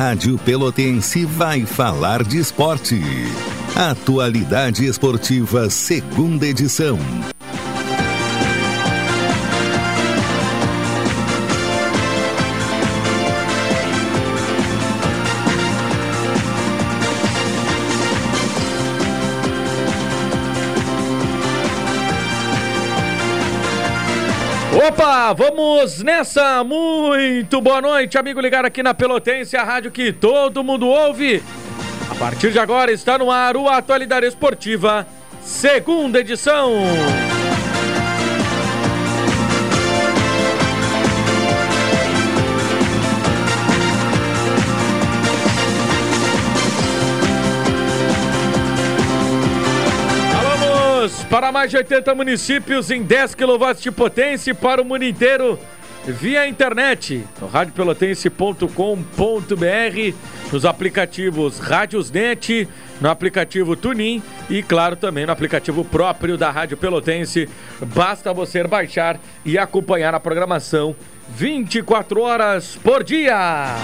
Rádio Pelotense vai falar de esporte. Atualidade Esportiva, segunda edição. Opa, vamos nessa! Muito boa noite, amigo ligado aqui na Pelotense, a rádio que todo mundo ouve. A partir de agora está no ar o Atualidade Esportiva, segunda edição. Para mais de 80 municípios em 10 kW de potência para o mundo inteiro via internet no radiopelotense.com.br, nos aplicativos Rádiosnet, no aplicativo Tunin e, claro, também no aplicativo próprio da Rádio Pelotense. Basta você baixar e acompanhar a programação 24 horas por dia.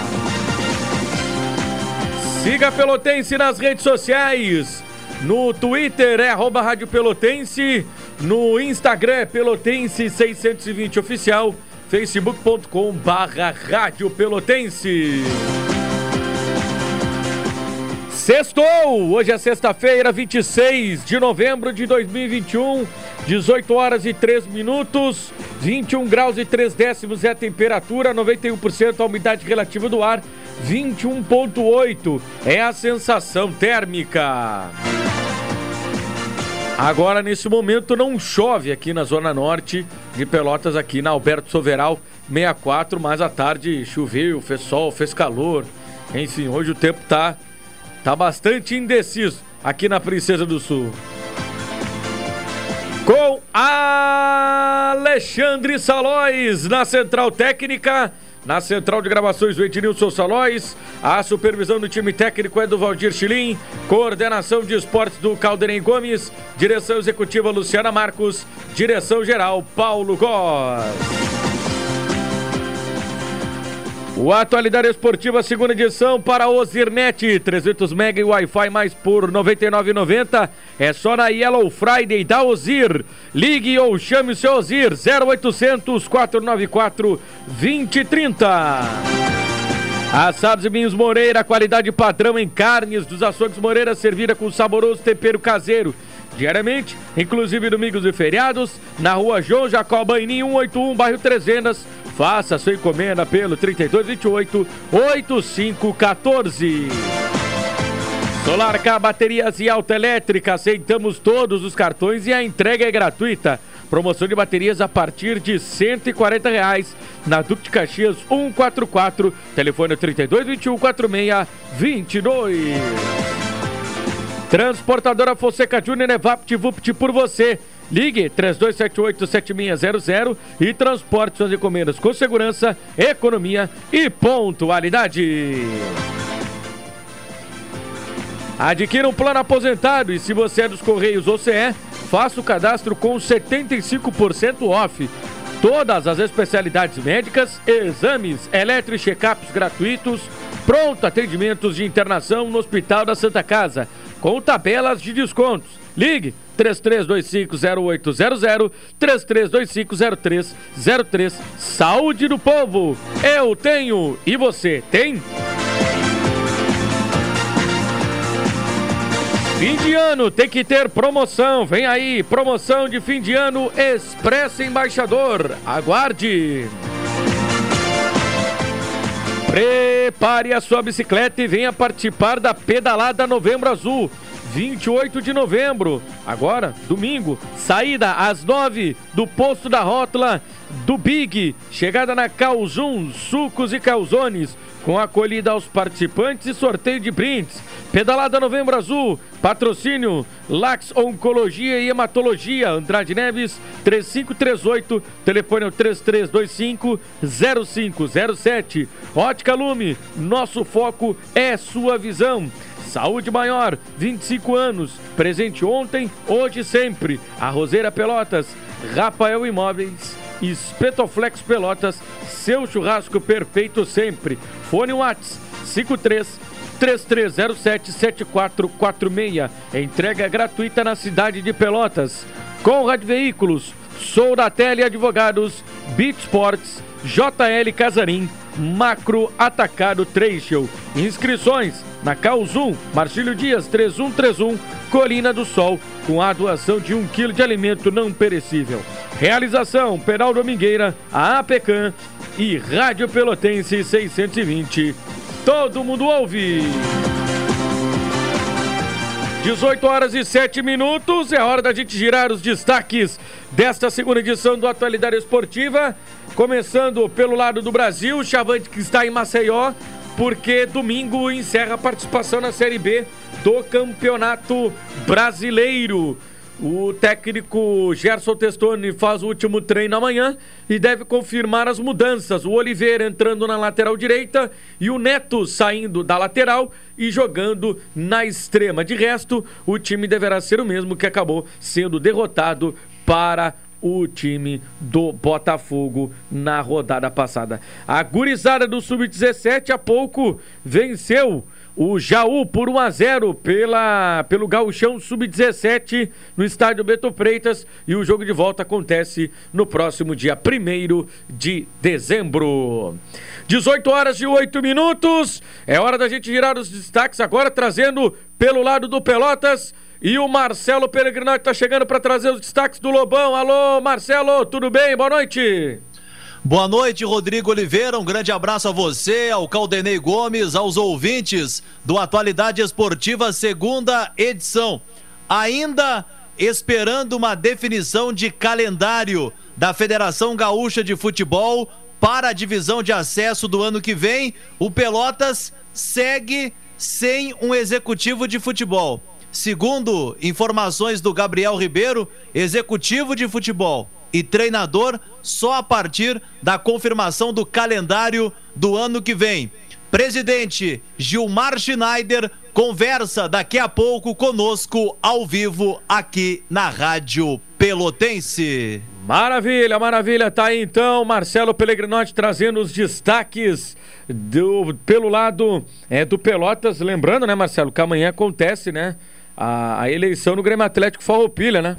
Siga Pelotense nas redes sociais. No Twitter é arroba Rádio Pelotense. No Instagram é Pelotense 620 Oficial. Facebook.com barra Rádio Pelotense. Sextou! Hoje é sexta-feira, 26 de novembro de 2021, 18 horas e 3 minutos, 21 graus e 3 décimos é a temperatura, 91% a umidade relativa do ar, 21,8 é a sensação térmica. Agora, nesse momento, não chove aqui na Zona Norte de Pelotas, aqui na Alberto Soveral 64, mas à tarde choveu, fez sol, fez calor. Enfim, hoje o tempo tá, tá bastante indeciso aqui na Princesa do Sul. Com Alexandre Salóis na Central Técnica. Na central de gravações, o Ednilson Salóis. A supervisão do time técnico é do Valdir Chilim. Coordenação de esportes do Calderem Gomes. Direção executiva Luciana Marcos. Direção geral Paulo Góes. O Atualidade Esportiva, segunda edição para Ozirnet, 300 mega e Wi-Fi mais por R$ 99,90. É só na Yellow Friday da Ozir. Ligue ou chame o seu Ozir, 0800 494 2030. Assados e Vinhos Moreira, qualidade padrão em carnes dos açougues Moreira, servida com saboroso tempero caseiro. Diariamente, inclusive domingos e feriados, na rua João Jacobaini 181, bairro Trezenas. Faça sua encomenda pelo 3228 8514. Solar K Baterias e Autoelétrica, aceitamos todos os cartões e a entrega é gratuita. Promoção de baterias a partir de 140 reais na Duque de Caxias 144, telefone 3221 4622. Transportadora Fonseca Júnior é VaptVupt por você. Ligue 3278-7600 e transporte suas encomendas com segurança, economia e pontualidade. Adquira um plano aposentado e se você é dos Correios ou CE, faça o cadastro com 75% off. Todas as especialidades médicas, exames, eletro e check-ups gratuitos, pronto atendimentos de internação no Hospital da Santa Casa com tabelas de descontos. Ligue 33250800 33250303. Saúde do povo. Eu tenho e você tem? Fim de ano tem que ter promoção. Vem aí, promoção de fim de ano Expresso Embaixador. Aguarde. Prepare a sua bicicleta e venha participar da pedalada Novembro Azul. 28 de novembro, agora, domingo, saída às 9 do posto da rótula do Big, chegada na Calzum, sucos e calzones, com acolhida aos participantes e sorteio de brindes. Pedalada Novembro Azul, patrocínio Lax Oncologia e Hematologia, Andrade Neves, 3538, telefone é o 3325 0507. Ótica Lume, nosso foco é sua visão. Saúde Maior, 25 anos, presente ontem, hoje e sempre. A Roseira Pelotas, Rafael Imóveis, Espetoflex Pelotas, seu churrasco perfeito sempre. Fone Whats 53 3307 7446. Entrega gratuita na cidade de Pelotas. Conrad Veículos, Sou da Tele Advogados, Beat Sports, JL Casarim, Macro Atacado Trecho. Inscrições na Calzum, Marcílio Dias 3131, Colina do Sol, com a doação de um quilo de alimento não perecível. Realização: Pedal Domingueira, a APECAM e Rádio Pelotense 620. Todo mundo ouve! 18 horas e 7 minutos, é hora da gente girar os destaques desta segunda edição do Atualidade Esportiva. Começando pelo lado do Brasil, Chavante que está em Maceió, porque domingo encerra a participação na Série B do Campeonato Brasileiro. O técnico Gerson Testoni faz o último treino amanhã e deve confirmar as mudanças. O Oliveira entrando na lateral direita e o Neto saindo da lateral e jogando na extrema. De resto, o time deverá ser o mesmo que acabou sendo derrotado para o time do Botafogo na rodada passada. A gurizada do Sub-17 há pouco venceu o Jaú por 1 a 0 pela, pelo Gauchão Sub-17 no estádio Beto Freitas e o jogo de volta acontece no próximo dia 1 de dezembro. 18 horas e 8 minutos. É hora da gente girar os destaques agora, trazendo pelo lado do Pelotas. E o Marcelo Peregrinotti está chegando para trazer os destaques do Lobão. Alô, Marcelo, tudo bem? Boa noite. Boa noite, Rodrigo Oliveira. Um grande abraço a você, ao Caldenei Gomes, aos ouvintes do Atualidade Esportiva, segunda edição. Ainda esperando uma definição de calendário da Federação Gaúcha de Futebol para a divisão de acesso do ano que vem, o Pelotas segue sem um executivo de futebol. Segundo informações do Gabriel Ribeiro, executivo de futebol e treinador só a partir da confirmação do calendário do ano que vem. Presidente Gilmar Schneider conversa daqui a pouco conosco ao vivo aqui na Rádio Pelotense. Maravilha, maravilha. Tá aí então Marcelo Pellegrinotti trazendo os destaques do, pelo lado é, do Pelotas. Lembrando, né, Marcelo, que amanhã acontece, né, a, a eleição no Grêmio Atlético Farroupilha, né?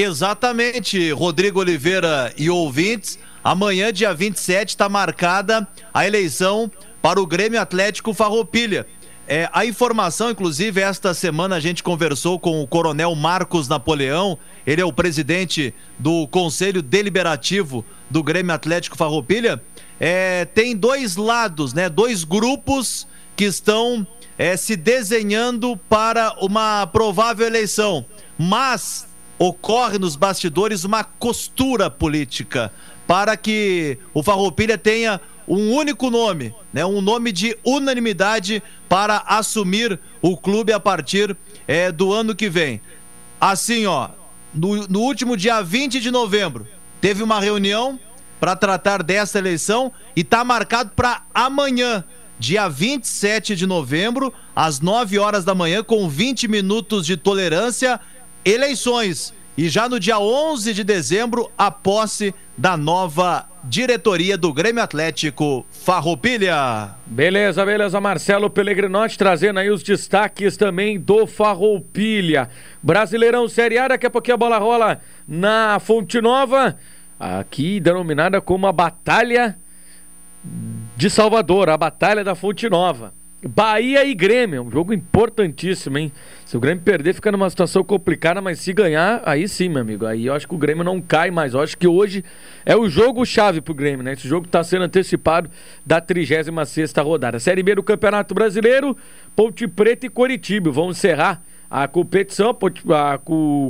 Exatamente, Rodrigo Oliveira e ouvintes. Amanhã, dia 27, está marcada a eleição para o Grêmio Atlético Farroupilha. É, a informação, inclusive, esta semana a gente conversou com o coronel Marcos Napoleão, ele é o presidente do Conselho Deliberativo do Grêmio Atlético Farroupilha. É, tem dois lados, né? Dois grupos que estão é, se desenhando para uma provável eleição. Mas ocorre nos bastidores uma costura política para que o Farroupilha tenha um único nome, né? um nome de unanimidade para assumir o clube a partir é, do ano que vem. Assim, ó, no, no último dia 20 de novembro, teve uma reunião para tratar dessa eleição e está marcado para amanhã, dia 27 de novembro, às 9 horas da manhã, com 20 minutos de tolerância eleições. E já no dia 11 de dezembro, a posse da nova diretoria do Grêmio Atlético Farroupilha. Beleza, beleza, Marcelo Pellegrinotti trazendo aí os destaques também do Farroupilha. Brasileirão Série A, daqui a pouquinho a bola rola na Fonte Nova, aqui denominada como a Batalha de Salvador, a Batalha da Fonte Nova. Bahia e Grêmio, um jogo importantíssimo, hein? Se o Grêmio perder, fica numa situação complicada, mas se ganhar, aí sim, meu amigo. Aí eu acho que o Grêmio não cai mais. Eu acho que hoje é o jogo chave pro Grêmio, né? Esse jogo está sendo antecipado da 36 rodada. Série B do Campeonato Brasileiro, Ponte Preta e Coritiba vão encerrar a competição. A,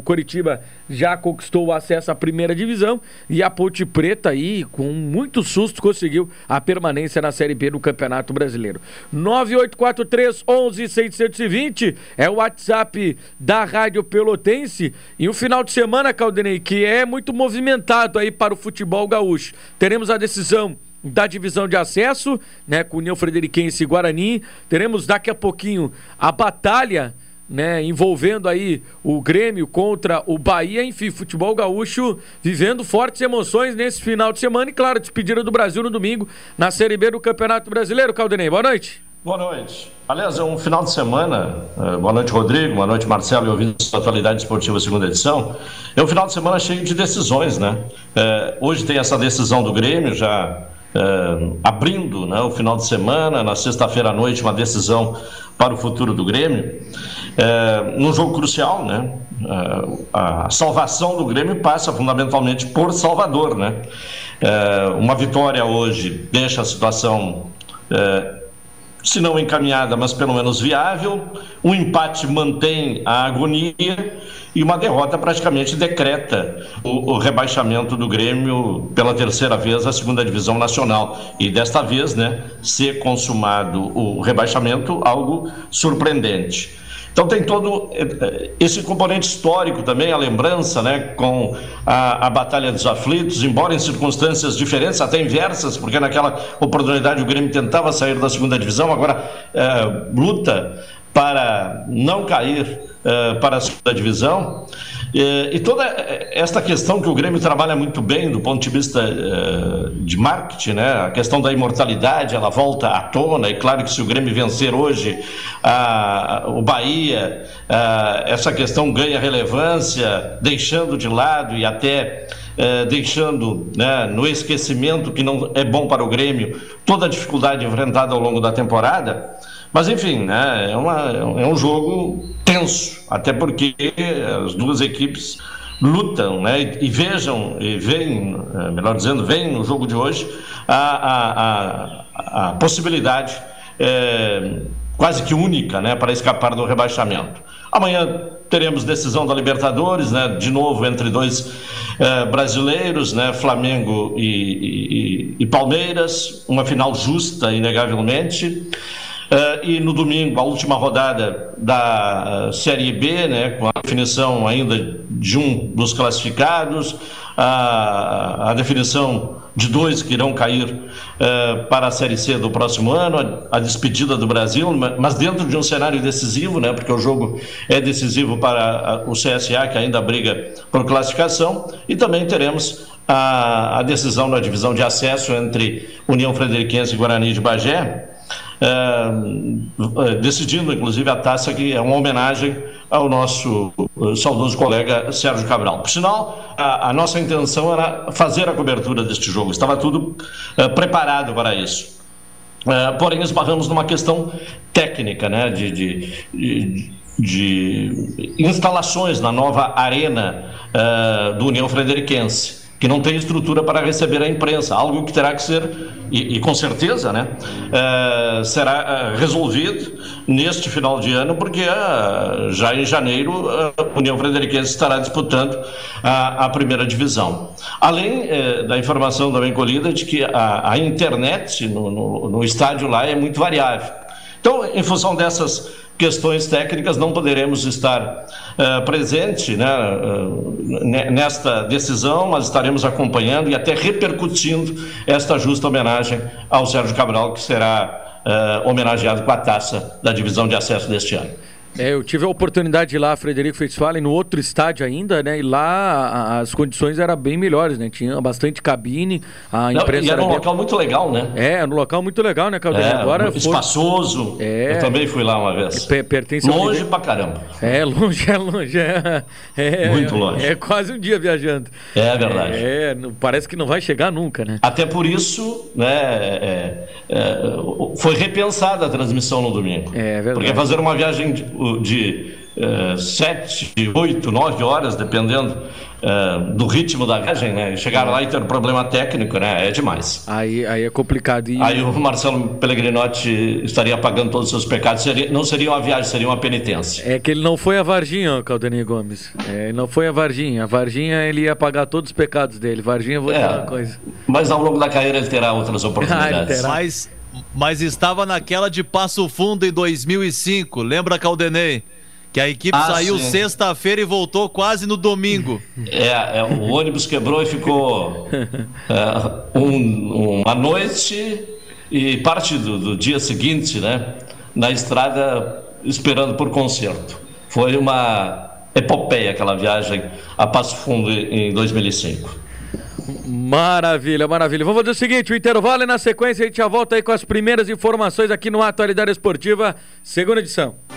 Coritiba já conquistou o acesso à primeira divisão e a Ponte Preta aí, com muito susto, conseguiu a permanência na Série B do Campeonato Brasileiro. 9843 11620 é o WhatsApp da Rádio Pelotense e o final de semana, Caldenei, que é muito movimentado aí para o futebol gaúcho. Teremos a decisão da divisão de acesso, né, com União Frederiquense e Guarani. Teremos daqui a pouquinho a batalha né, envolvendo aí o Grêmio contra o Bahia, enfim, futebol gaúcho vivendo fortes emoções nesse final de semana e, claro, despedida do Brasil no domingo na Série B do Campeonato Brasileiro. Caldenei, boa noite. Boa noite. Aliás, é um final de semana. Eh, boa noite, Rodrigo. Boa noite, Marcelo e ouvintes da Atualidade Esportiva, segunda edição. É um final de semana cheio de decisões, né? É, hoje tem essa decisão do Grêmio, já é, abrindo né, o final de semana. Na sexta-feira à noite, uma decisão para o futuro do Grêmio. É, num jogo crucial, né? a salvação do Grêmio passa fundamentalmente por Salvador, né? uma vitória hoje deixa a situação se não encaminhada, mas pelo menos viável. Um empate mantém a agonia e uma derrota praticamente decreta o, o, rebaixamento do Grêmio pela terceira vez à segunda divisão nacional. E desta vez, né, ser consumado o rebaixamento, algo surpreendente. Então tem todo eh, esse componente histórico também, a lembrança né, com a, a Batalha dos Aflitos, embora em circunstâncias diferentes, até inversas, porque naquela oportunidade o Grêmio tentava sair da segunda divisão, agora é, luta para não cair é, para a segunda divisão. É, e toda esta questão que o Grêmio trabalha muito bem do ponto de vista é, de marketing, né? a questão da imortalidade, ela volta à tona, e claro que se o Grêmio vencer hoje o Bahia, essa questão ganha relevância, deixando de lado e até é, deixando né, no esquecimento, que não é bom para o Grêmio, toda a dificuldade enfrentada ao longo da temporada. Mas enfim, né, é, uma, é um jogo tenso, até porque as duas equipes lutam né, e vejam, e veem, é, melhor dizendo, veem no jogo de hoje a, a, a, a possibilidade é, quase que única né, para escapar do rebaixamento. Amanhã teremos decisão da Libertadores, né, de novo entre dois é, brasileiros, né, Flamengo e, e, e Palmeiras, uma final justa, inegavelmente. Uh, e no domingo, a última rodada da uh, Série B, né, com a definição ainda de um dos classificados, a definição de dois que irão cair uh, para a Série C do próximo ano, a, a, despedida do Brasil, mas dentro de um cenário decisivo, né, porque o jogo é decisivo para a, o CSA, que ainda briga por classificação, e também teremos a, a decisão na divisão de acesso entre União Frederiquense e Guarani de Bagé decidindo, inclusive, a taça que é uma homenagem ao nosso uh, saudoso colega Sérgio Cabral. Por sinal, a, a, nossa intenção era fazer a cobertura deste jogo, estava tudo uh, preparado para isso. Uh, porém, esbarramos numa questão técnica, né, de, de, de, de instalações na nova arena do União Frederiquense que não tem estrutura para receber a imprensa, algo que terá que ser, e, e com certeza, né, uh, será uh, resolvido neste final de ano, porque uh, já em janeiro a União Frederiquense estará disputando a, a primeira divisão. Além da informação também colhida de que a, a internet no, no, no estádio lá é muito variável. Então, em função dessas questões técnicas, não poderemos estar uh, presente né, uh, nesta decisão, mas estaremos acompanhando e até repercutindo esta justa homenagem ao Sérgio Cabral, que será uh, homenageado com a taça da divisão de acesso deste ano. É, eu tive a oportunidade de ir lá, Frederico Feitzfalen, no outro estádio ainda, né? E lá as condições eram bem melhores, né? Tinha bastante cabine, a imprensa. Não, e era, um bem... local muito legal, né? É, um local muito legal, né, Caldeira? É, Agora espaçoso. É, eu também fui lá uma vez. pertence longe pra caramba. É, longe, é longe. É, é, muito longe. É, quase um dia viajando. É verdade. É, parece que não vai chegar nunca, né? Até por isso, né? É, é, foi repensada a transmissão no domingo. É verdade. Porque fazer uma viagem de, de uh, sete, oito, nove horas, dependendo uh, do ritmo da viagem, né? Chegar lá e ter um problema técnico, né? É demais. Aí, aí é complicado. E... Aí o Marcelo Pellegrinotti estaria pagando todos os seus pecados. Seria, não seria uma viagem, seria uma penitência. É que ele não foi a Varginha, Caldeninho Gomes. É, não foi a Varginha. A Varginha ele ia pagar todos os pecados dele. Varginha, vou é, dizer uma coisa. Mas ao longo da carreira ele terá outras oportunidades. ah, mas, mas estava naquela de Passo Fundo em 2005. Lembra, Caldenei? Que a equipe ah, saiu sexta-feira e voltou quase no domingo. É, é o ônibus quebrou e ficou é, um, uma noite e parte do, do, dia seguinte, né, na estrada esperando por concerto. foi uma epopeia aquela viagem a Passo Fundo em 2005. Maravilha, maravilha. Vamos fazer o seguinte: o intervalo e na sequência a gente já volta aí com as primeiras informações aqui no Atualidade Esportiva, segunda edição.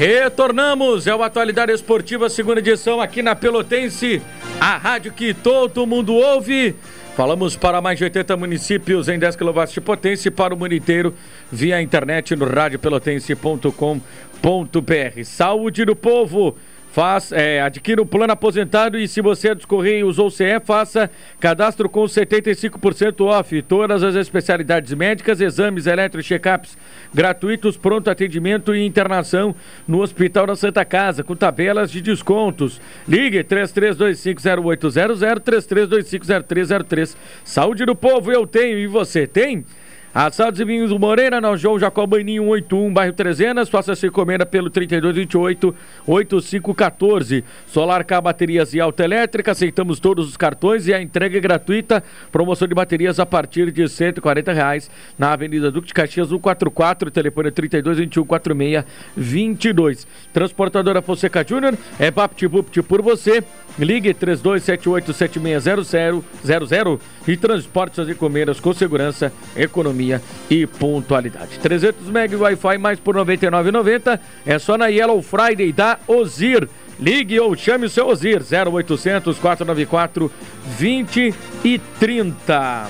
Retornamos, é o Atualidade Esportiva, segunda edição aqui na Pelotense, a rádio que todo mundo ouve. Falamos para mais de 80 municípios em 10 kW de potência e para o mundo inteiro via internet no radiopelotense.com.br. Saúde do povo! Faz, é, adquira o plano aposentado e se você é dos Correios ou CE, faça cadastro com 75% off. Todas as especialidades médicas, exames eletro check-ups gratuitos, pronto atendimento e internação no Hospital da Santa Casa, com tabelas de descontos. Ligue 33250800, 33250303. Saúde do povo, eu tenho e você tem? Assados e vinhos Moreira, na João Jacobaninho 181, bairro Trezenas. Faça sua encomenda pelo 3228-8514. Solar K Baterias e Autoelétrica. Aceitamos todos os cartões e a entrega é gratuita. Promoção de baterias a partir de 140 reais na Avenida Duque de Caxias 144. Telefone 3221-4622. Transportadora Fonseca Júnior é BaptBupt por você. Ligue 3278-7600 e transporte suas encomendas com segurança, economia e pontualidade. 300 MB Wi-Fi mais por R$ 99,90 é só na Yellow Friday da Ozir. Ligue ou chame o seu Ozir 0800 494 2030.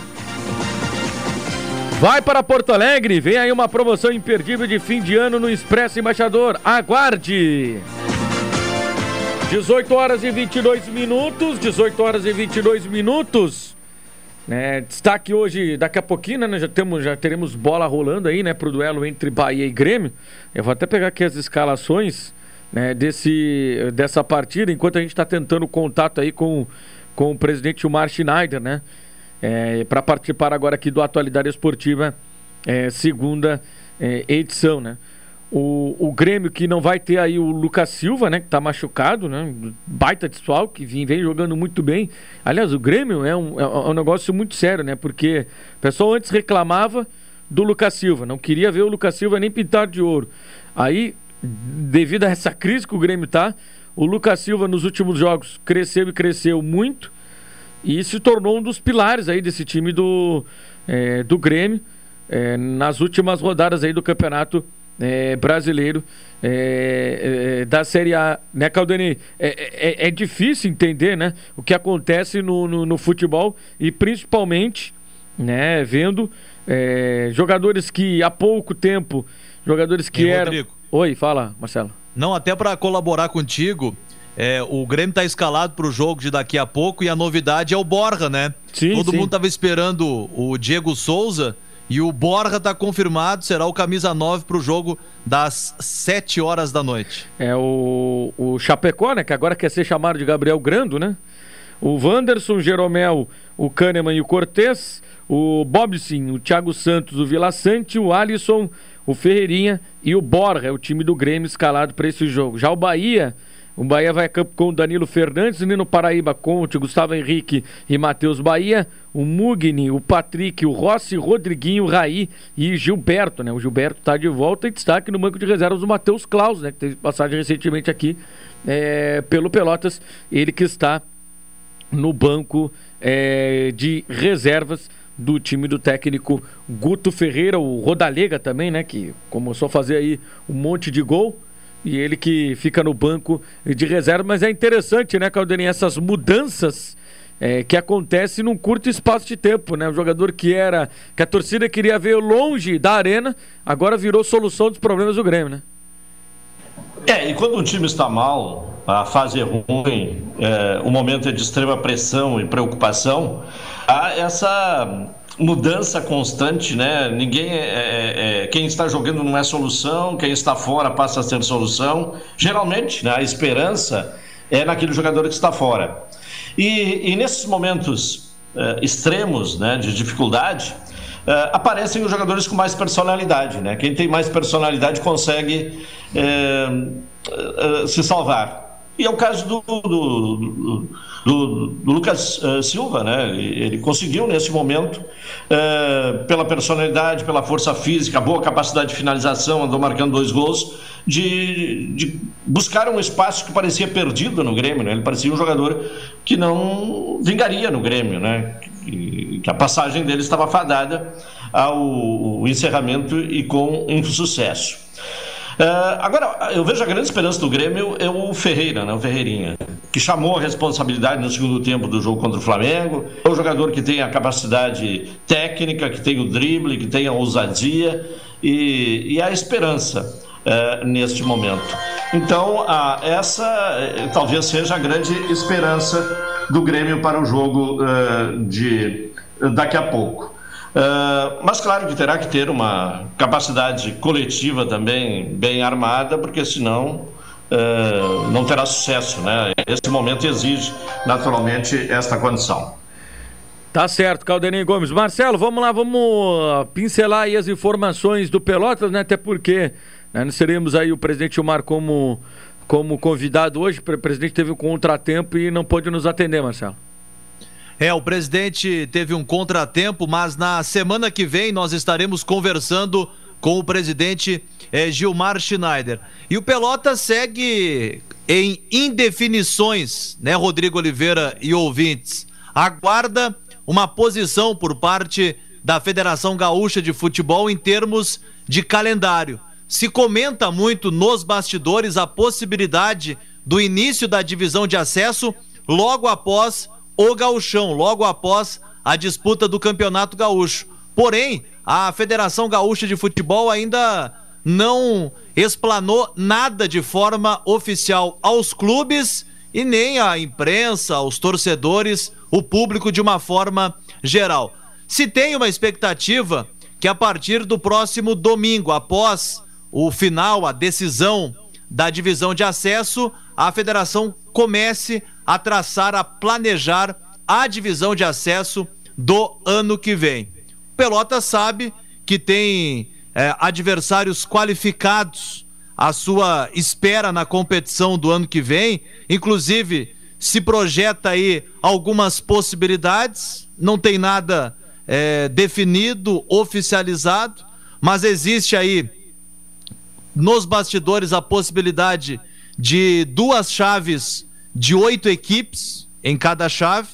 Vai para Porto Alegre, vem aí uma promoção imperdível de fim de ano no Expresso Embaixador. Aguarde! 18 horas e 22 minutos, 18 horas e 22 minutos. Né, destaque hoje, daqui a pouquinho, né, já, temos, já teremos bola rolando aí, né, pro duelo entre Bahia e Grêmio. Eu vou até pegar aqui as escalações né, desse, dessa partida, enquanto a gente está tentando contato aí com, com o presidente Omar Schneider, né? É, para participar agora aqui do Atualidade Esportiva, é, segunda é, edição, né? O, o Grêmio que não vai ter aí o Lucas Silva, né? Que tá machucado, né? Baita pessoal que vem, vem jogando muito bem. Aliás, o Grêmio é um, é um negócio muito sério, né? Porque o pessoal antes reclamava do Lucas Silva, não queria ver o Lucas Silva nem pintado de ouro. Aí, devido a essa crise que o Grêmio tá, o Lucas Silva nos últimos jogos cresceu e cresceu muito e se tornou um dos pilares aí desse time do, é, do Grêmio é, nas últimas rodadas aí do campeonato é, brasileiro é, é, da Série A, né, Caldeni? É, é, é, difícil entender, né, o que acontece no, no, no futebol e principalmente, né, vendo é, jogadores que há pouco tempo, jogadores que eram... Rodrigo. Oi, fala, Marcelo. Não, até para colaborar contigo, é, o Grêmio está escalado para o jogo de daqui a pouco e a novidade é o Borja, né? Sim, Todo sim. mundo estava esperando o Diego Souza, e o Borja está confirmado, será o camisa 9 para o jogo das 7 horas da noite. É o, o Chapecó, né? Que agora quer ser chamado de Gabriel Grando, né? O Wanderson, o Jeromel, o Kahneman e o Cortez, o Bobsin, o Thiago Santos, o Vila Sante, o Alisson, o Ferreirinha e o Borja, é o time do Grêmio escalado para esse jogo. Já o Bahia o Bahia vai a campo com Danilo Fernandes, Nino Paraíba, Conte, Gustavo Henrique e Matheus Bahia. O Mugni, o Patrick, o Rossi, Rodriguinho, Raí e Gilberto, né? O Gilberto está de volta e destaque no banco de reservas o Matheus Klaus, né? Que teve passagem recentemente aqui é, pelo Pelotas. Ele que está no banco é, de reservas do time do técnico Guto Ferreira, o Rodalega também, né? Que começou a fazer aí um monte de gol e ele que fica no banco de reserva. Mas é interessante, né, Caldeninha, essas mudanças é, que acontecem num curto espaço de tempo, né? Um jogador que era. que a torcida queria ver longe da arena, agora virou solução dos problemas do Grêmio, né? É, e quando um time está mal, a fase é ruim, é, o momento é de extrema pressão e preocupação, há essa mudança constante, né? Ninguém é, é, é, quem está jogando não é solução, quem está fora passa a ser solução. Geralmente, né, a esperança é naquele jogador que está fora. E, e nesses momentos extremos né, de dificuldade, uh, aparecem os jogadores com mais personalidade. Né? Quem tem mais personalidade consegue se salvar. E é o caso do, do, do, do Lucas Silva, né? Ele conseguiu nesse momento, pela personalidade, pela força física, boa capacidade de finalização, andou marcando dois gols, de, de buscar um espaço que parecia perdido no Grêmio. Né? Ele parecia um jogador que não vingaria no Grêmio, né? que, a passagem dele estava fadada ao encerramento e com insucesso. Uh, agora, eu vejo a grande esperança do Grêmio é o Ferreira, né, o Ferreirinha, que chamou a responsabilidade no segundo tempo do jogo contra o Flamengo. É um jogador que tem a capacidade técnica, que tem o drible, que tem a ousadia e, e a esperança uh, neste momento. Então, uh, essa uh, talvez seja a grande esperança do Grêmio para o jogo de daqui a pouco. Uh, mas claro que terá que ter uma capacidade coletiva também bem armada, porque senão uh, não terá sucesso. Né? Esse momento exige naturalmente esta condição. Tá certo, Caldeninho Gomes. Marcelo, vamos lá, vamos pincelar aí as informações do Pelotas, né? Até porque né, nós teremos aí o presidente Gilmar como como convidado hoje. O presidente teve um contratempo e não pôde nos atender, Marcelo. É, o presidente teve um contratempo, mas na semana que vem nós estaremos conversando com o presidente eh, Gilmar Schneider. E o Pelota segue em indefinições, né, Rodrigo Oliveira e ouvintes. Aguarda uma posição por parte da Federação Gaúcha de Futebol em termos de calendário. Se comenta muito nos bastidores a possibilidade do início da divisão de acesso logo após o gauchão, logo após a disputa do Campeonato Gaúcho. Porém, a Federação Gaúcha de Futebol ainda não explanou nada de forma oficial aos clubes e nem à imprensa, aos torcedores, o público de uma forma geral. Se tem uma expectativa que a partir do próximo domingo, após o final, a decisão da divisão de acesso, a federação comece a traçar, a planejar a divisão de acesso do ano que vem. Pelota sabe que tem é, adversários qualificados à sua espera na competição do ano que vem, inclusive se projeta aí algumas possibilidades, não tem nada é, definido, oficializado, mas existe aí nos bastidores a possibilidade de duas chaves de oito equipes em cada chave.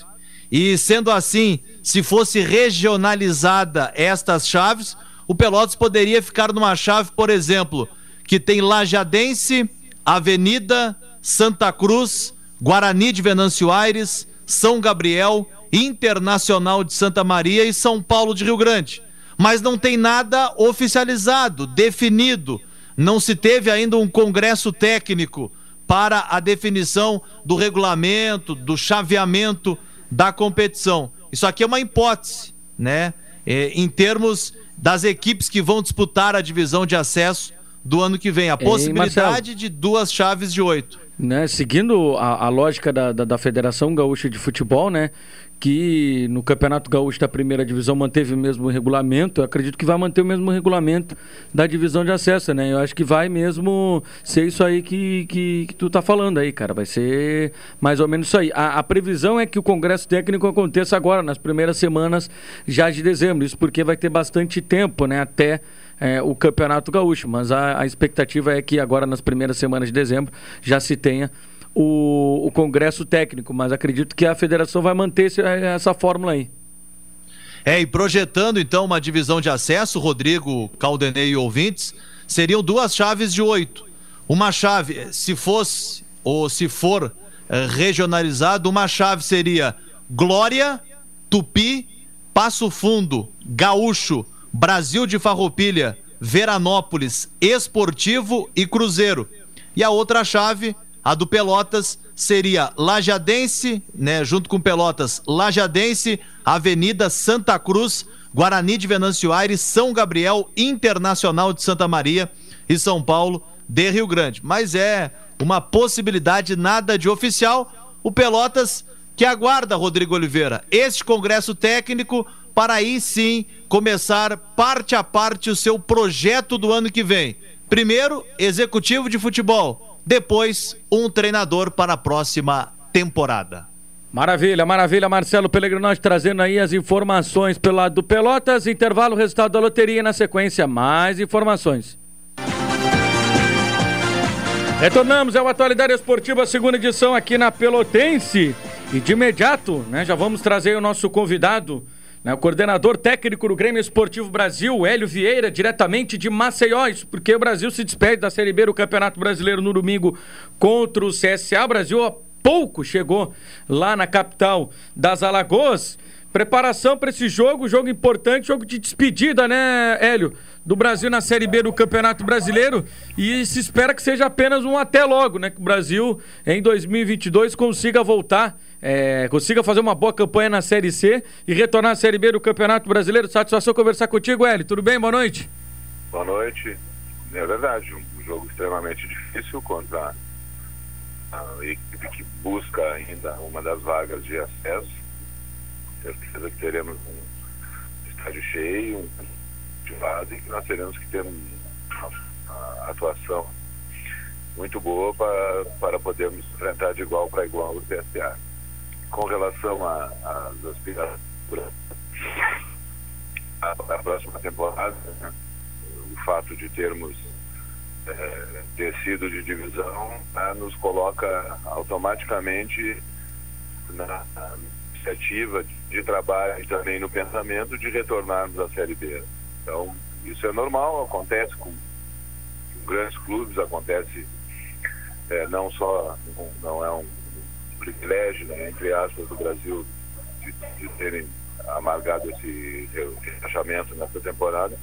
E sendo assim, se fosse regionalizada estas chaves, o Pelotas poderia ficar numa chave, por exemplo, que tem Lajadense, Avenida, Santa Cruz, Guarani de Venâncio Aires, São Gabriel, Internacional de Santa Maria e São Paulo de Rio Grande. Mas não tem nada oficializado, definido não se teve ainda um congresso técnico para a definição do regulamento, do chaveamento da competição. Isso aqui é uma hipótese, né? É, em termos das equipes que vão disputar a divisão de acesso do ano que vem. A possibilidade de duas chaves de oito. Né, seguindo a, a lógica da, da, da, Federação Gaúcha de Futebol, né, que no Campeonato Gaúcho da primeira divisão manteve o mesmo regulamento, eu acredito que vai manter o mesmo regulamento da divisão de acesso, né? Eu acho que vai mesmo ser isso aí que, que, que tu tá falando aí, cara. Vai ser mais ou menos isso aí. A, a, previsão é que o Congresso Técnico aconteça agora, nas primeiras semanas já de dezembro. Isso porque vai ter bastante tempo, né? Até é, o Campeonato Gaúcho. Mas a, a expectativa é que agora, nas primeiras semanas de dezembro, já se tenha o, o Congresso Técnico. Mas acredito que a federação vai manter esse, essa fórmula aí. É, e projetando então uma divisão de acesso, Rodrigo, Caldenei e ouvintes, seriam duas chaves de oito. Uma chave, se fosse ou se for é, regionalizado, uma chave seria Glória, Tupi, Passo Fundo, Gaúcho, Brasil de Farroupilha, Veranópolis, Esportivo e Cruzeiro. E a outra chave, a do Pelotas, seria Lajadense, né, junto com Pelotas, Lajadense, Avenida Santa Cruz, Guarani de Venâncio Aires, São Gabriel, Internacional de Santa Maria e São Paulo de Rio Grande. Mas é uma possibilidade nada de oficial. O Pelotas que aguarda, Rodrigo Oliveira, este congresso técnico para aí sim começar parte a parte o seu projeto do ano que vem. Primeiro, executivo de futebol, depois, um treinador para a próxima temporada. Maravilha, maravilha, Marcelo Pellegrinotti trazendo aí as informações pelo lado do Pelotas. Intervalo, resultado da loteria na sequência, mais informações. Retornamos ao Atualidade Esportiva, segunda edição aqui na Pelotense. E de imediato, né, já vamos trazer o nosso convidado, o coordenador técnico do Grêmio Esportivo Brasil, Hélio Vieira, diretamente de Maceió, isso porque o Brasil se despede da Série B do Campeonato Brasileiro no domingo contra o CSA. O Brasil há pouco chegou lá na capital das Alagoas. Preparação para esse jogo, jogo importante, jogo de despedida, né, Hélio? Do Brasil na Série B do Campeonato Brasileiro. E se espera que seja apenas um até logo, né? Que o Brasil em 2022 consiga voltar, é, consiga fazer uma boa campanha na Série C e retornar à Série B do Campeonato Brasileiro. Satisfação conversar contigo, Hélio. Tudo bem? Boa noite. Boa noite. É verdade, um jogo extremamente difícil contra a equipe que busca ainda uma das vagas de acesso certeza que teremos um estádio cheio, um motivado e que nós teremos que ter uma atuação muito boa para, para podermos enfrentar de igual para igual o CSA. Com relação às aspirações a, a próxima temporada, né, o fato de termos é, descido de divisão né, nos coloca automaticamente na, iniciativa de trabalho e também no pensamento de retornarmos à Série B. Então, isso é normal, acontece com, com grandes clubes, acontece é, não só, não, não é um privilégio, né, entre aspas, do Brasil de, de terem amargado esse rebaixamento nessa temporada,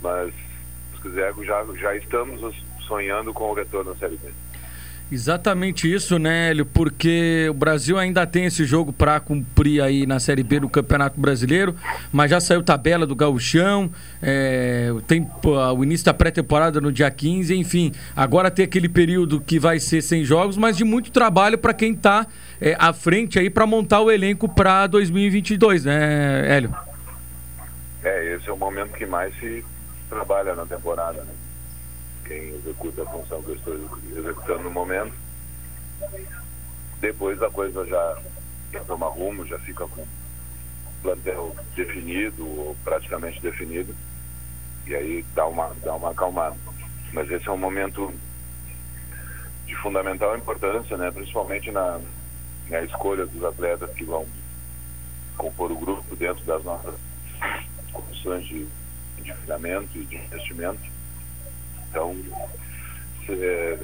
mas, se quiser, já, já estamos sonhando com o retorno à Série B. Exatamente isso, né, Hélio? Porque o Brasil ainda tem esse jogo para cumprir aí na Série B do Campeonato Brasileiro, mas já saiu tabela do Gauchão, é, tem o início da pré-temporada no dia 15, enfim. Agora tem aquele período que vai ser sem jogos, mas de muito trabalho para quem está é, à frente aí para montar o elenco para 2022, né, Hélio? É, esse é o momento que mais se trabalha na temporada, né? Quem executa a função que eu estou executando no momento. Depois a coisa já, já toma rumo, já fica com plantel definido ou praticamente definido. E aí dá uma, dá uma acalmada. Mas esse é um momento de fundamental importância, né? principalmente na, na escolha dos atletas que vão compor o grupo dentro das nossas condições de, de e de investimento então, é,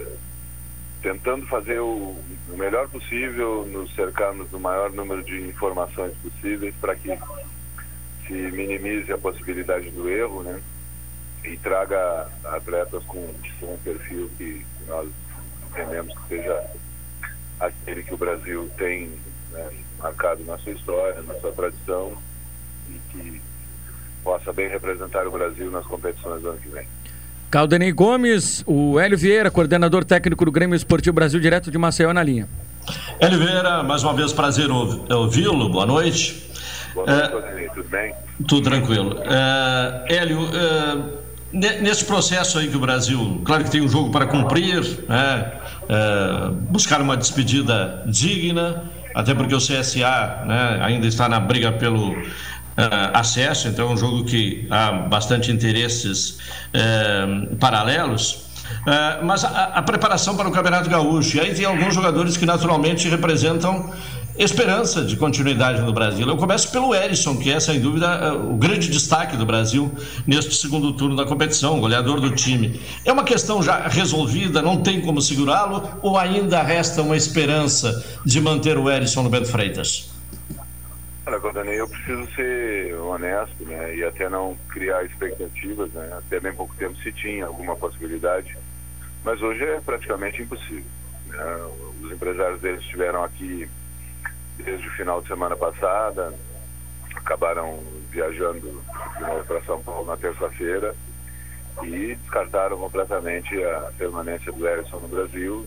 tentando fazer o, o, melhor possível, nos cercarmos do maior número de informações possíveis para que se minimize a possibilidade do erro, né? E traga atletas com, com um perfil que nós entendemos que seja aquele que o Brasil tem né, marcado na sua história, na sua tradição e que possa bem representar o Brasil nas competições do ano que vem. Caldenei Gomes, o Hélio Vieira, coordenador técnico do Grêmio Esportivo Brasil, direto de Maceió na linha. Hélio Vieira, mais uma vez prazer ouvi-lo, boa noite. Boa noite, é, tudo bem? Tudo tranquilo. É, Hélio, é, nesse processo aí que o Brasil, claro que tem um jogo para cumprir, né, é, buscar uma despedida digna, até porque o CSA né, ainda está na briga pelo uh, acesso, então é um jogo que há bastante interesses uh, paralelos. Uh, mas a, a, preparação para o Campeonato Gaúcho, e aí tem alguns jogadores que naturalmente representam esperança de continuidade no Brasil. Eu começo pelo Erisson, que é, sem dúvida, o grande destaque do Brasil neste segundo turno da competição, goleador do time. É uma questão já resolvida, não tem como segurá-lo, ou ainda resta uma esperança de manter o Erisson no Bento Freitas? Olha, Godani, eu preciso ser honesto, né, e até não criar expectativas, né, até bem pouco tempo se tinha alguma possibilidade, mas hoje é praticamente impossível. Né? Os empresários deles estiveram aqui desde o final de semana passada, acabaram viajando de novo para São Paulo na terça-feira e descartaram completamente a permanência do Erison no Brasil,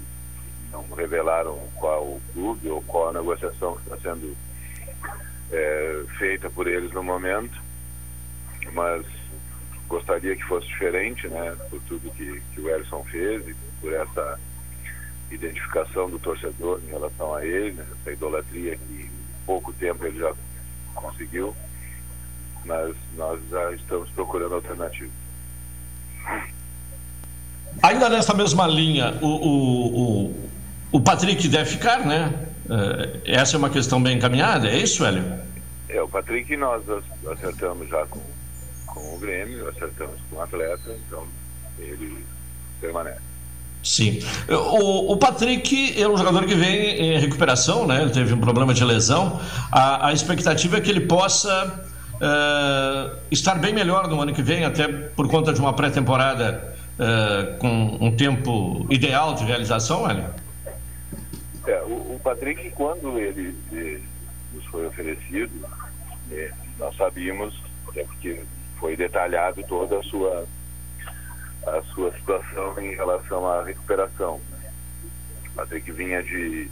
não revelaram qual clube ou qual negociação que está sendo é, feita por eles no momento, mas gostaria que fosse diferente, né, por tudo que, que o Ellison fez e por essa identificação do torcedor em relação a ele, né, essa idolatria que em pouco tempo ele já conseguiu, mas nós já estamos procurando alternativas. Ainda nessa mesma linha, o, o, o, o Patrick deve ficar, né? É, essa é uma questão bem encaminhada, é isso, Hélio? É, o Patrick nós acertamos já com, com o Grêmio, acertamos com o atleta, então ele permanece. Sim. O, o, Patrick é um jogador que vem em recuperação, né? Ele teve um problema de lesão. A, a expectativa é que ele possa uh, estar bem melhor no ano que vem, até por conta de uma pré-temporada uh, com um tempo ideal de realização, Hélio? É, o, o, Patrick, quando ele, ele nos foi oferecido, é, nós sabíamos, até porque foi detalhado toda a sua a sua situação em relação à recuperação. O Patrick vinha de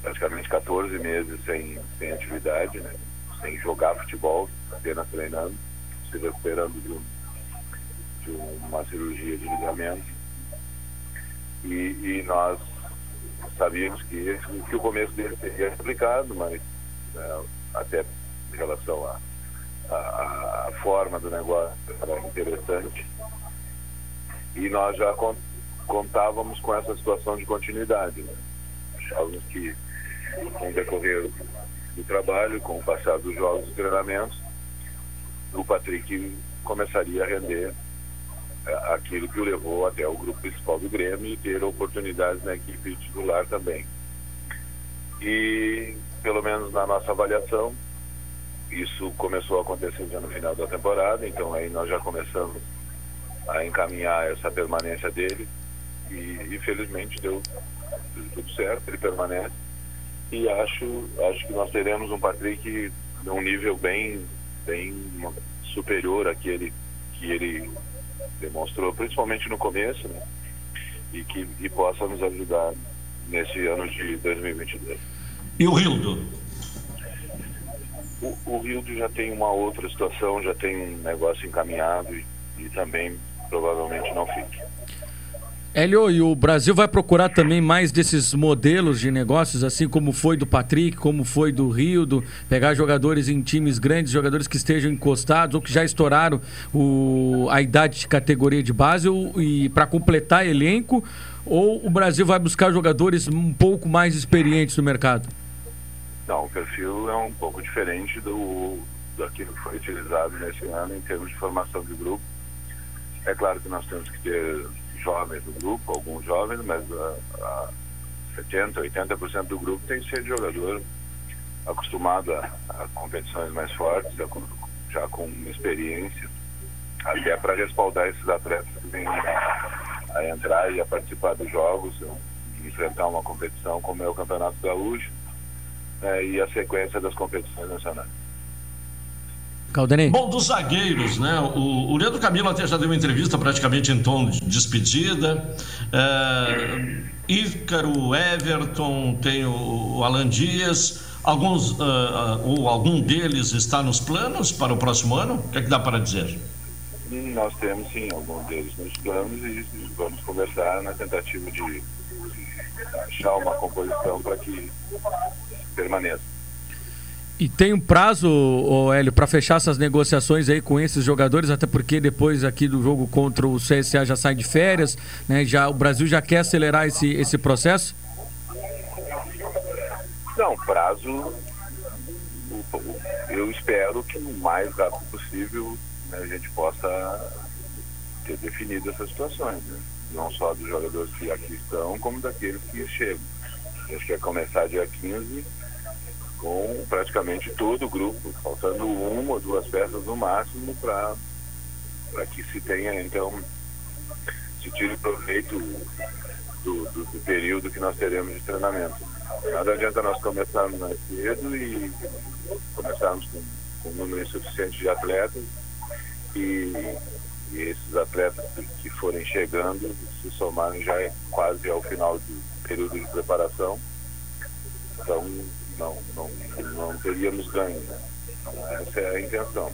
praticamente 14 meses sem, sem atividade, né? sem jogar futebol, apenas treinando, se recuperando de, um, de uma cirurgia de ligamento. E, e nós sabíamos que, que o começo dele seria complicado, mas né, até em relação à a, a, a, forma do negócio era interessante. E nós já contávamos com essa situação de continuidade. Né? Achávamos que com o decorrer do trabalho, com o passar dos jogos e treinamentos, o Patrick começaria a render aquilo que o levou até o grupo principal do Grêmio e ter oportunidades na equipe titular também. E, pelo menos na nossa avaliação, isso começou a acontecer já no final da temporada, então aí nós já começamos a encaminhar essa permanência dele e infelizmente deu tudo certo, ele permanece e acho, acho que nós teremos um Patrick num nível bem, bem superior àquele que ele demonstrou, principalmente no começo, né? E que e possa nos ajudar nesse ano de 2022. E o Rildo? O, o Rildo já tem uma outra situação, já tem um negócio encaminhado e, e também provavelmente não fique. Hélio, e o Brasil vai procurar também mais desses modelos de negócios, assim como foi do Patrick, como foi do Rio, do pegar jogadores em times grandes, jogadores que estejam encostados ou que já estouraram o, a idade de categoria de base ou, e para completar elenco, ou o Brasil vai buscar jogadores um pouco mais experientes no mercado? Não, o perfil é um pouco diferente do daquilo que foi utilizado nesse ano em termos de formação de grupo. É claro que nós temos que ter jovens do grupo, alguns jovens, mas a, a 70%, 80% do grupo tem que ser jogador acostumado a, a competições mais fortes, já com, já com experiência, até para respaldar esses atletas que vêm a entrar e a participar dos jogos, enfrentar uma competição como é o Campeonato Gaúcho né, e a sequência das competições nacionais. Caldenei. Bom, dos zagueiros, né? O, o Leandro Camilo até já deu uma entrevista praticamente em tom de despedida. É, Ícaro, Everton, tem o, o Alan Dias. Alguns, uh, uh, ou algum deles está nos planos para o próximo ano? O que é que dá para dizer? Nós temos sim alguns deles nos planos e vamos conversar na tentativa de achar uma composição para que permaneça. E tem um prazo, Hélio, para fechar essas negociações aí com esses jogadores, até porque depois aqui do jogo contra o CSA já sai de férias, né? Já, o Brasil já quer acelerar esse, esse processo? Não, prazo eu espero que o mais rápido possível né, a gente possa ter definido essas situações, né? não só dos jogadores que aqui estão, como daqueles que chegam. A gente quer começar dia 15 com praticamente todo o grupo, faltando uma ou duas peças no máximo para que se tenha, então, se tire proveito do, do, do, período que nós teremos de treinamento. Nada adianta nós começarmos mais cedo e começarmos com, com um número insuficiente de atletas e, e esses atletas que forem chegando se somarem já quase ao final do período de preparação. Então não, não, não teríamos ganho. Né? Então, essa é a intenção.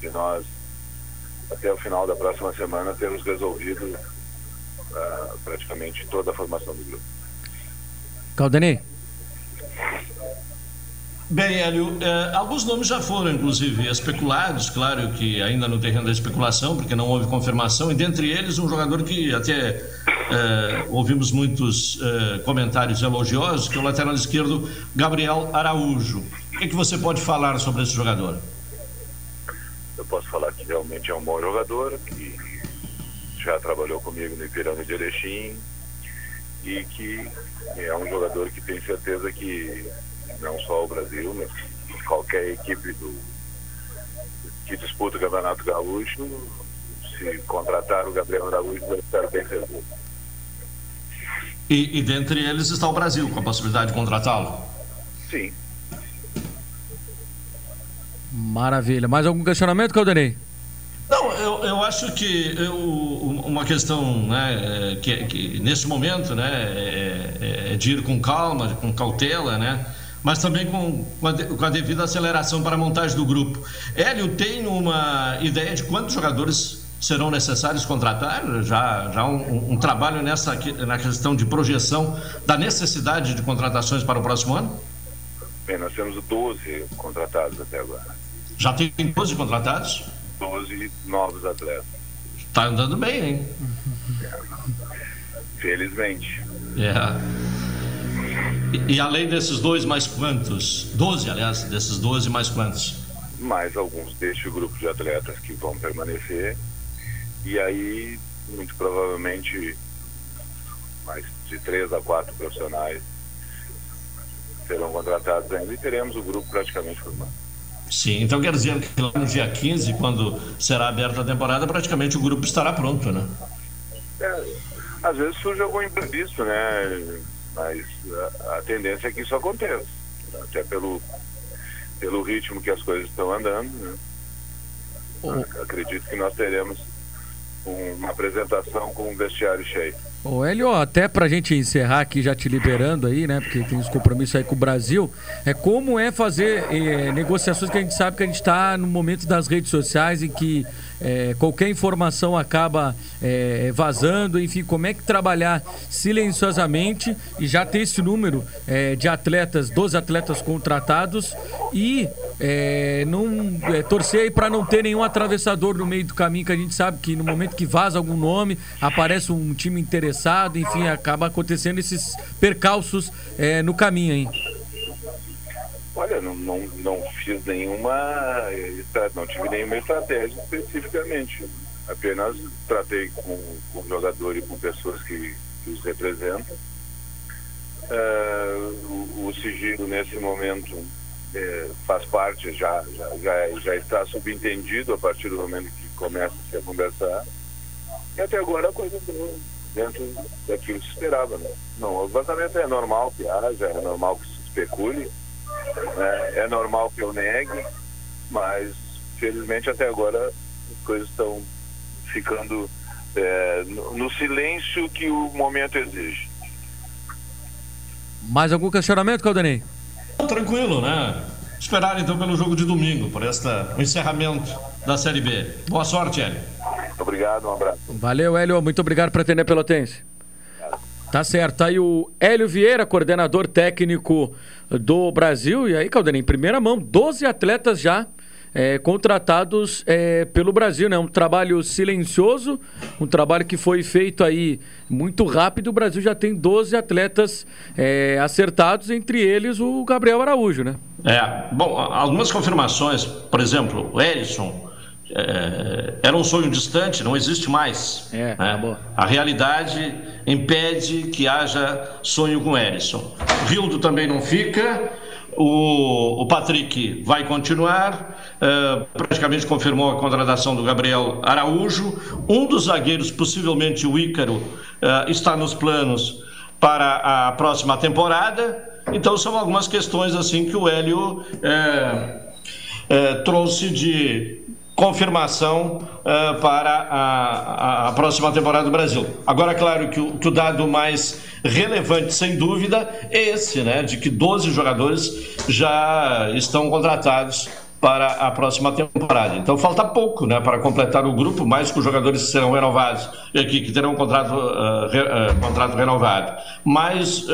De nós, até o final da próxima semana, termos resolvido uh, praticamente toda a formação do grupo. Caldenei. Bem, Hélio, eh, alguns nomes já foram, inclusive, especulados, claro que ainda no terreno da especulação, porque não houve confirmação, e dentre eles um jogador que até eh, ouvimos muitos eh, comentários elogiosos, que é o lateral esquerdo Gabriel Araújo. O que, é que você pode falar sobre esse jogador? Eu posso falar que realmente é um bom jogador, que já trabalhou comigo no Ipiranga de Erechim, e que é um jogador que tem certeza que não só o Brasil, mas qualquer equipe do, que disputa o Campeonato Gaúcho, se contratar o Gabriel Araújo, vai estar bem servido. E, e dentre eles está o Brasil, com a possibilidade de contratá-lo? Sim. Maravilha. Mais algum questionamento, Caldenei? Não, eu, eu acho que eu, uma questão né, é, que, que nesse momento né, é, é, é de ir com calma, com cautela, né? mas também com, com a, com, a, devida aceleração para a montagem do grupo. Hélio, tem uma ideia de quantos jogadores serão necessários contratar? Já, já um, um, trabalho nessa na questão de projeção da necessidade de contratações para o próximo ano? Bem, nós temos 12 contratados até agora. Já tem 12 contratados? 12 novos atletas. Está andando bem, hein? Felizmente. É. E, e, além desses dois, mais quantos? Doze, aliás, desses doze, mais quantos? Mais alguns deste grupo de atletas que vão permanecer. E aí, muito provavelmente, mais de três a quatro profissionais serão contratados ainda e teremos o grupo praticamente formado. Sim, então quer dizer que lá no dia 15, quando será aberta a temporada, praticamente o grupo estará pronto, né? É, às vezes surge algum imprevisto, né? Mas a, a tendência é que isso aconteça, até pelo, pelo ritmo que as coisas estão andando. Né? Acredito que nós teremos uma apresentação com um vestiário cheio. Ô Hélio, até pra gente encerrar aqui, já te liberando aí, né? Porque tem os compromissos aí com o Brasil. É como é fazer é, negociações que a gente sabe que a gente está no momento das redes sociais em que é, qualquer informação acaba é, vazando, enfim, como é que trabalhar silenciosamente e já ter esse número é, de atletas, 12 atletas contratados e é, não é, torcer para não ter nenhum atravessador no meio do caminho, que a gente sabe que no momento que vaza algum nome, aparece um time interessado, enfim, acaba acontecendo esses percalços no caminho, hein? Olha, não, não, não fiz nenhuma, não tive nenhuma estratégia especificamente. Apenas tratei com, com o jogador e com pessoas que, que os representam. Uh, o, o, sigilo nesse momento é, faz parte, já, já, já, já está subentendido a partir do momento que começa-se a conversar. E até agora a coisa dentro daquilo que se esperava. Né? Não, o vazamento é normal que haja, é normal que se especule é, é normal que eu negue, mas felizmente até agora as coisas estão ficando é, no, no silêncio que o momento exige. Mais algum questionamento, Caldanei? Tranquilo, né? Esperar então pelo jogo de domingo, por esta, o encerramento da Série B. Boa sorte, Hélio. Obrigado, um abraço. Valeu, Hélio. Muito obrigado por atender Pelotense. Tá certo. Aí o Hélio Vieira, coordenador técnico do Brasil. E aí, Caldeira, em primeira mão, 12 atletas já é, contratados é, pelo Brasil, né? Um trabalho silencioso, um trabalho que foi feito aí muito rápido. O Brasil já tem 12 atletas é, acertados, entre eles o Gabriel Araújo, né? É, bom, algumas confirmações, por exemplo, o Edson é, era um sonho distante, não existe mais. É, né? A realidade impede que haja sonho com Erisson. Rildo também não fica. O, o Patrick vai continuar, uh, praticamente confirmou a contratação do Gabriel Araújo. Um dos zagueiros, possivelmente o Ícaro, está nos planos para a próxima temporada. Então são algumas questões assim que o Hélio trouxe de confirmação uh, para a, a, próxima temporada do Brasil. Agora, claro que o, que o, dado mais relevante, sem dúvida, é esse, né? De que 12 jogadores já estão contratados para a próxima temporada. Então falta pouco né, para completar o grupo, mais que os jogadores que serão renovados, aqui, que terão um contrato, uh, re, uh, contrato renovado, mais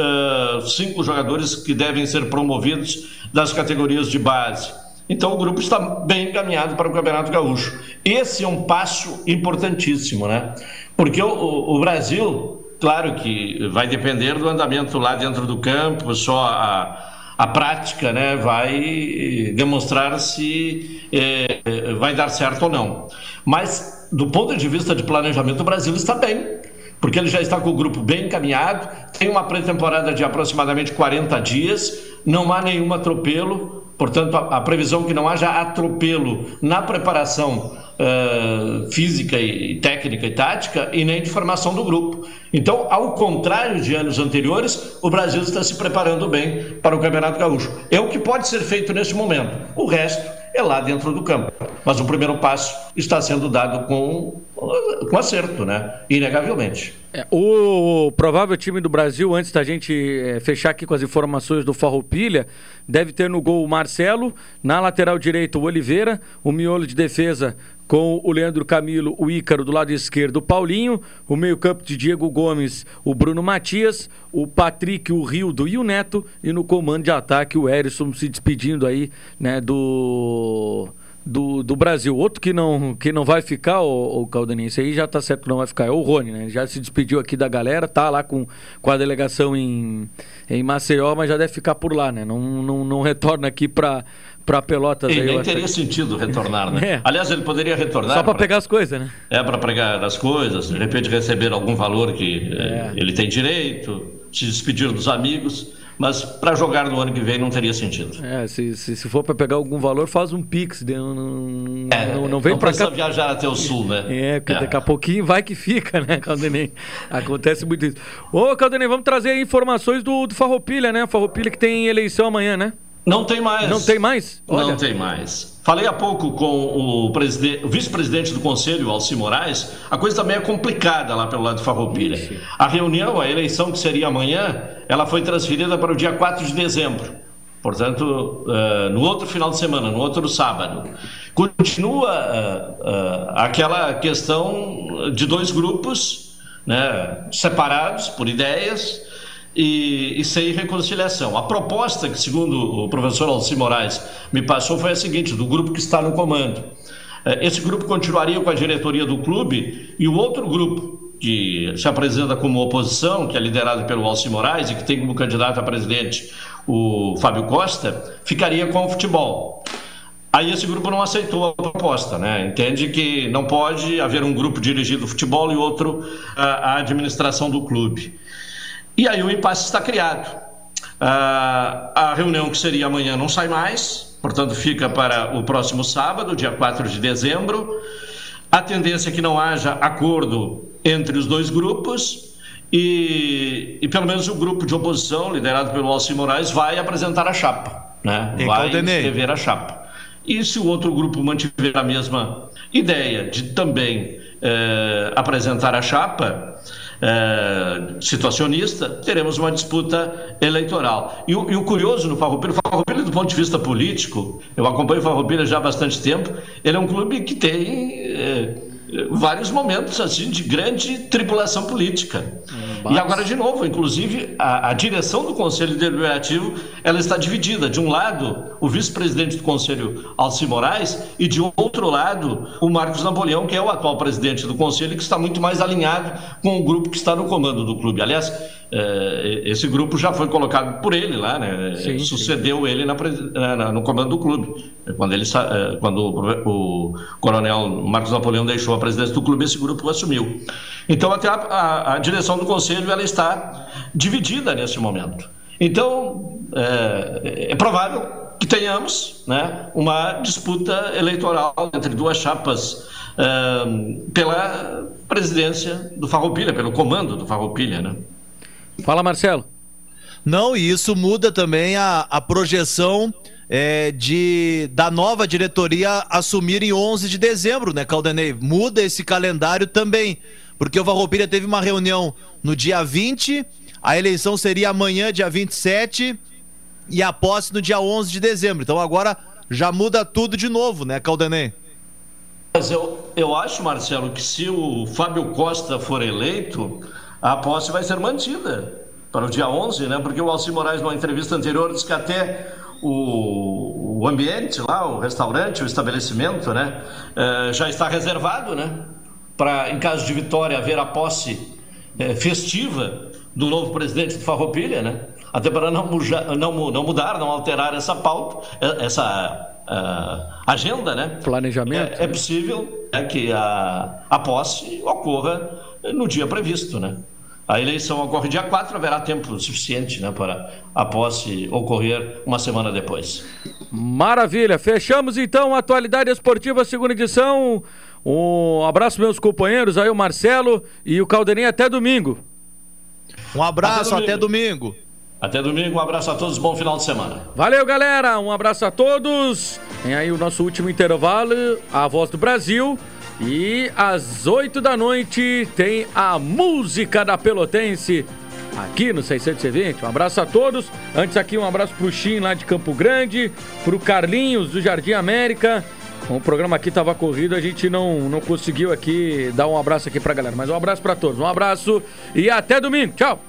cinco jogadores que devem ser promovidos das categorias de base. Então o grupo está bem encaminhado para o Campeonato Gaúcho. Esse é um passo importantíssimo, né? Porque o, o, Brasil, claro que vai depender do andamento lá dentro do campo, só a, a prática né, vai demonstrar se é, vai dar certo ou não. Mas, do ponto de vista de planejamento, o Brasil está bem porque ele já está com o grupo bem encaminhado, tem uma pré-temporada de aproximadamente 40 dias, não há nenhum atropelo, portanto, a, a previsão que não haja atropelo na preparação uh, física e, e técnica e tática e nem de formação do grupo. Então, ao contrário de anos anteriores, o Brasil está se preparando bem para o Campeonato Gaúcho. É o que pode ser feito nesse momento. O resto é lá dentro do campo. Mas o primeiro passo está sendo dado com, com acerto, né? Inegavelmente. É, o provável time do Brasil, antes da gente é, fechar aqui com as informações do Farroupilha, deve ter no gol o Marcelo, na lateral direita o Oliveira, o miolo de defesa com o Leandro Camilo, o Ícaro do lado esquerdo, o Paulinho, o meio-campo de Diego Gomes, o Bruno Matias, o Patrick, o Rildo e o Neto, e no comando de ataque o Erisson se despedindo aí, né, do do, do Brasil. Outro que não, que não vai ficar, o, o aí já tá certo que não vai ficar, é o Rony, né? Já se despediu aqui da galera, tá lá com, com a delegação em, em Maceió, mas já deve ficar por lá, né? Não, não, não retorna aqui para para Pelotas. E nem teria sentido retornar, né? É. Aliás, ele poderia retornar. Só para pegar as coisas, né? É, para pegar as coisas, de repente receber algum valor que é. ele tem direito, se despedir dos amigos mas para jogar no ano que vem não teria sentido. É, se, se, se for para pegar algum valor, faz um Pix. Não, não, é, não, não vem para cá. viajar até o sul, né? É, porque é. daqui a pouquinho vai que fica, né, Caldenei? Acontece muito isso. Ô, Caldenei, vamos trazer informações do, do Farroupilha, né? Farroupilha que tem eleição amanhã, né? Não tem mais. Não tem mais? Olha. Não tem mais. Falei há pouco com o, o vice-presidente do Conselho, Alci Moraes. A coisa também é complicada lá pelo lado de Farroupilha. A reunião, a eleição que seria amanhã, ela foi transferida para o dia 4 de dezembro. Portanto, uh, no outro final de semana, no outro sábado. Continua uh, uh, aquela questão de dois grupos né, separados por ideias e, e sem reconciliação. A proposta que, segundo o professor Alci Moraes me passou, foi a seguinte: do grupo que está no comando. É, esse grupo continuaria com a diretoria do clube e o outro grupo, que se apresenta como oposição, que é liderado pelo Alci Moraes e que tem como candidato a presidente o Fábio Costa, ficaria com o futebol. Aí esse grupo não aceitou a proposta, né? Entende que não pode haver um grupo dirigido ao futebol e outro à administração do clube. E aí o impasse está criado. Uh, a reunião que seria amanhã não sai mais, portanto fica para o próximo sábado, dia 4 de dezembro. A tendência é que não haja acordo entre os dois grupos e, e pelo menos o grupo de oposição, liderado pelo Alci Moraes, vai apresentar a chapa, né? vai escrever a chapa. E se o outro grupo mantiver a mesma ideia de também eh, apresentar a chapa, é, situacionista, teremos uma disputa eleitoral. E e o curioso no Farroupilha, o Farroupilha do ponto de vista político, eu acompanho o Farroupilha já há bastante tempo, ele é um clube que tem... É, vários momentos assim de grande tribulação política. E agora de novo, inclusive a, a, direção do Conselho Deliberativo ela está dividida. De um lado, o vice-presidente do Conselho, Alci Moraes, e de outro lado, o Marcos Napoleão, que é o atual presidente do Conselho, que está muito mais alinhado com o grupo que está no comando do clube. Aliás, esse grupo já foi colocado por ele lá, né? Sim, Sucedeu sim. ele na, na, no comando do clube. Quando, ele, é, quando o, o, coronel Marcos Napoleão deixou a presidência do clube, esse grupo assumiu. Então, até a, a, a direção do conselho ela está dividida nesse momento. Então, é, é provável que tenhamos né, uma disputa eleitoral entre duas chapas é, pela presidência do Farroupilha, pelo comando do Farroupilha, né? Fala, Marcelo. Não, e isso muda também a, a projeção é, de da nova diretoria assumir em 11 de dezembro, né, Caldenei? Muda esse calendário também, porque o Farroupilha teve uma reunião no dia 20, a eleição seria amanhã, dia 27, e a posse no dia 11 de dezembro. Então agora já muda tudo de novo, né, Caldenei? Mas eu, eu acho, Marcelo, que se o Fábio Costa for eleito, a posse vai ser mantida para o dia 11, né? Porque o Alcir Moraes, numa entrevista anterior, disse que até o, o ambiente lá, o restaurante, o estabelecimento, né, é, já está reservado, né, para em caso de vitória haver a posse é, festiva do novo presidente do Farroupilha, né, até para não, não, não mudar, não alterar essa pauta, é, essa uh, agenda, né? Planejamento. É, é possível é, que a, a posse ocorra no dia previsto, né? A eleição ocorre dia 4, haverá tempo suficiente né, para a posse ocorrer uma semana depois. Maravilha, fechamos então a Atualidade Esportiva, segunda edição. Um abraço, meus companheiros, aí o Marcelo e o Caldeirinha, até domingo. Um abraço, até domingo. Até domingo. Até domingo, um abraço a todos, bom final de semana. Valeu, galera, um abraço a todos. Tem aí o nosso último intervalo, a voz do Brasil. E às 8 da noite tem a música da Pelotense aqui no 620. Um abraço a todos. Antes aqui um abraço pro Xim lá de Campo Grande, pro Carlinhos do Jardim América. O programa aqui estava corrido, a gente não, não conseguiu aqui dar um abraço aqui pra galera, mas um abraço para todos. Um abraço e até domingo. Tchau.